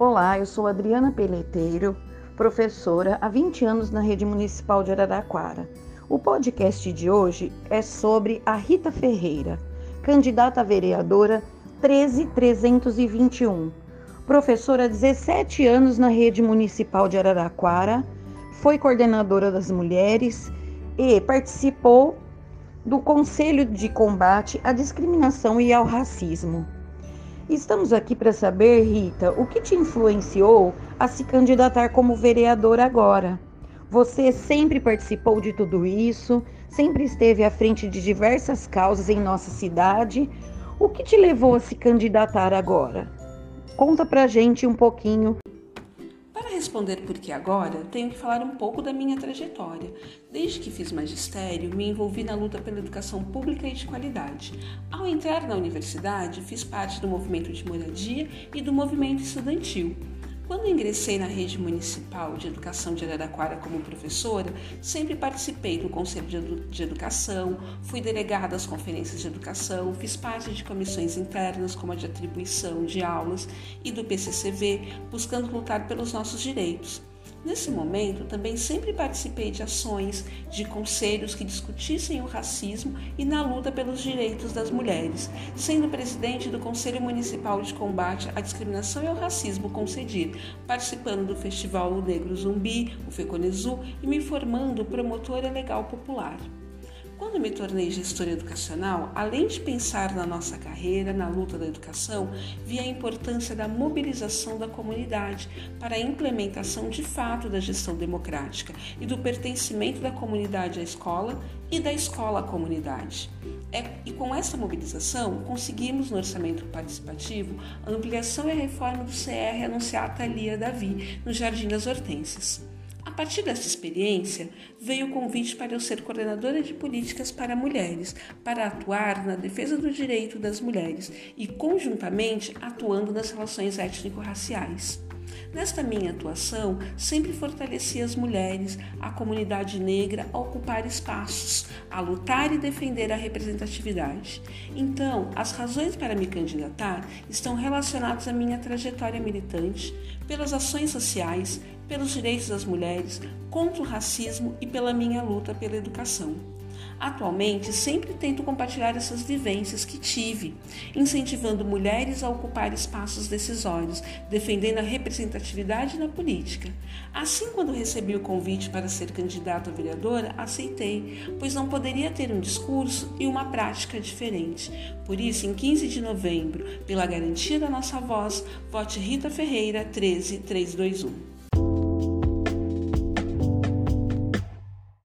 Olá, eu sou Adriana Peleteiro, professora há 20 anos na Rede Municipal de Araraquara. O podcast de hoje é sobre a Rita Ferreira, candidata a vereadora 13321. Professora há 17 anos na Rede Municipal de Araraquara, foi coordenadora das mulheres e participou do Conselho de Combate à Discriminação e ao Racismo. Estamos aqui para saber, Rita, o que te influenciou a se candidatar como vereadora agora? Você sempre participou de tudo isso, sempre esteve à frente de diversas causas em nossa cidade. O que te levou a se candidatar agora? Conta pra gente um pouquinho responder por que agora, tenho que falar um pouco da minha trajetória. Desde que fiz magistério, me envolvi na luta pela educação pública e de qualidade. Ao entrar na universidade, fiz parte do movimento de moradia e do movimento estudantil. Quando ingressei na rede municipal de educação de Araraquara como professora, sempre participei do Conselho de Educação, fui delegada das conferências de educação, fiz parte de comissões internas como a de atribuição de aulas e do PCCV, buscando lutar pelos nossos direitos. Nesse momento, também sempre participei de ações de conselhos que discutissem o racismo e na luta pelos direitos das mulheres, sendo presidente do Conselho Municipal de Combate à Discriminação e ao Racismo concedido, participando do Festival Negro Zumbi, o FECONESU, e me formando promotora legal popular. Quando me tornei gestora educacional, além de pensar na nossa carreira, na luta da educação, vi a importância da mobilização da comunidade para a implementação de fato da gestão democrática e do pertencimento da comunidade à escola e da escola à comunidade. É, e com essa mobilização, conseguimos no orçamento participativo a ampliação e a reforma do CR anunciada Lia Davi, no Jardim das Hortênsias. A partir dessa experiência, veio o convite para eu ser coordenadora de políticas para mulheres, para atuar na defesa do direito das mulheres e, conjuntamente, atuando nas relações étnico-raciais. Nesta minha atuação, sempre fortaleci as mulheres, a comunidade negra a ocupar espaços, a lutar e defender a representatividade. Então, as razões para me candidatar estão relacionadas à minha trajetória militante, pelas ações sociais, pelos direitos das mulheres, contra o racismo e pela minha luta pela educação. Atualmente, sempre tento compartilhar essas vivências que tive, incentivando mulheres a ocupar espaços decisórios, defendendo a representatividade na política. Assim, quando recebi o convite para ser candidata a vereadora, aceitei, pois não poderia ter um discurso e uma prática diferente. Por isso, em 15 de novembro, pela garantia da nossa voz, vote Rita Ferreira 13321.